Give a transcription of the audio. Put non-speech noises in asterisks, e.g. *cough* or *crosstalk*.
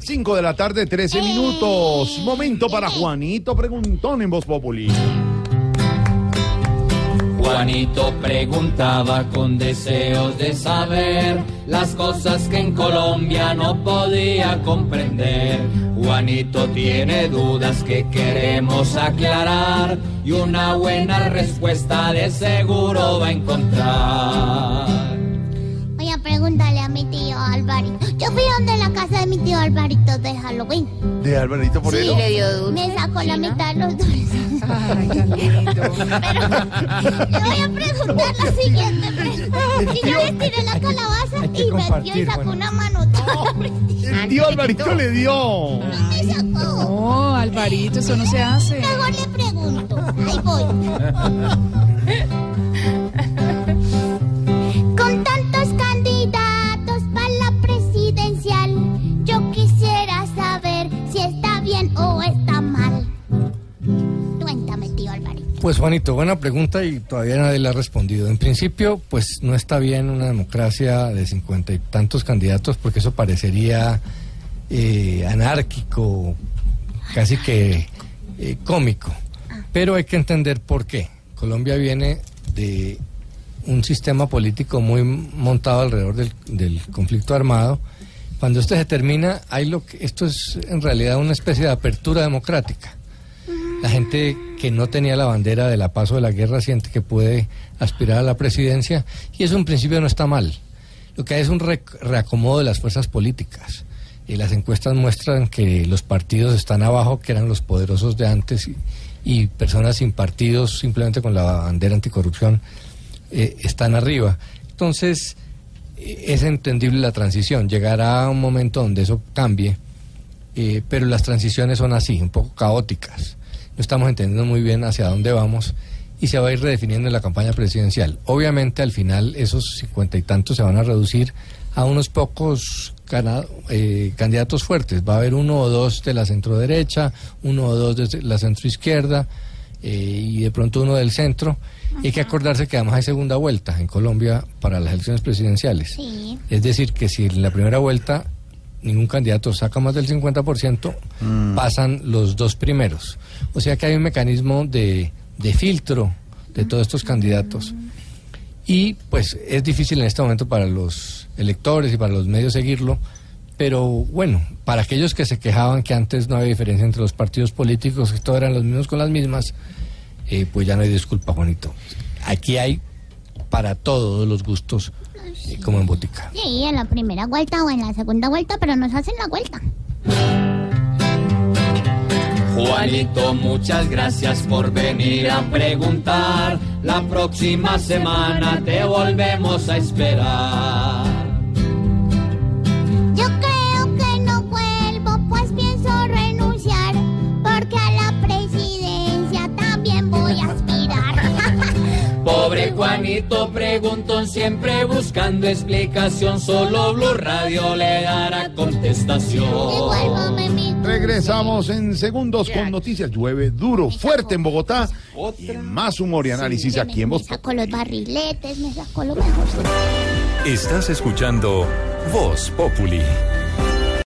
5 de la tarde, 13 minutos. Momento para Juanito Preguntón en Voz Populi. Juanito preguntaba con deseos de saber las cosas que en Colombia no podía comprender. Juanito tiene dudas que queremos aclarar y una buena respuesta de seguro va a encontrar. Casa de mi tío Alvarito de Halloween. De Alvarito Forero. Me sacó la mitad de los dulces. *laughs* Pero le voy a preguntar la siguiente pregunta. Si yo le tiré la calabaza y metió y sacó una manota. El tío Alvarito le dio. Me sacó. No, Alvarito, eso no se hace. Mejor le pregunto. Ahí voy. *laughs* tío Alvarito. Pues Juanito, buena pregunta y todavía nadie le ha respondido. En principio, pues no está bien una democracia de cincuenta y tantos candidatos porque eso parecería eh, anárquico, casi que eh, cómico. Pero hay que entender por qué. Colombia viene de un sistema político muy montado alrededor del, del conflicto armado. Cuando esto se termina, hay lo que, esto es en realidad una especie de apertura democrática. La gente que no tenía la bandera de la paso de la guerra siente que puede aspirar a la presidencia y eso en principio no está mal. Lo que hay es un re- reacomodo de las fuerzas políticas. Y las encuestas muestran que los partidos están abajo, que eran los poderosos de antes, y, personas sin partidos, simplemente con la bandera anticorrupción, eh, están arriba. Entonces, eh, es entendible la transición. Llegará un momento donde eso cambie, eh, pero las transiciones son así, un poco caóticas. No estamos entendiendo muy bien hacia dónde vamos y se va a ir redefiniendo en la campaña presidencial. Obviamente, al final, esos cincuenta y tantos se van a reducir a unos pocos eh, candidatos fuertes. Va a haber uno o dos de la centroderecha, uno o dos de la centroizquierda eh, y de pronto uno del centro. Y hay que acordarse que además hay segunda vuelta en Colombia para las elecciones presidenciales. Sí. Es decir, que si en la primera vuelta ningún candidato saca más del 50%, pasan los dos primeros. O sea que hay un mecanismo de, de filtro de todos estos candidatos. Y pues es difícil en este momento para los electores y para los medios seguirlo, pero bueno, para aquellos que se quejaban que antes no había diferencia entre los partidos políticos, que todos eran los mismos con las mismas, eh, pues ya no hay disculpa, Juanito. Aquí hay para todos los gustos, eh, como en botica. Sí, en la primera vuelta o en la segunda vuelta, pero nos hacen la vuelta. Juanito, muchas gracias por venir a preguntar. La próxima semana te volvemos a esperar. Pobre Juanito preguntón siempre buscando explicación, solo Blue Radio le dará contestación. Regresamos en segundos con noticias. Llueve duro, fuerte en Bogotá. Y más humor y análisis aquí en me Voz sacó los barriletes, me sacó lo mejor. Estás escuchando Voz Populi.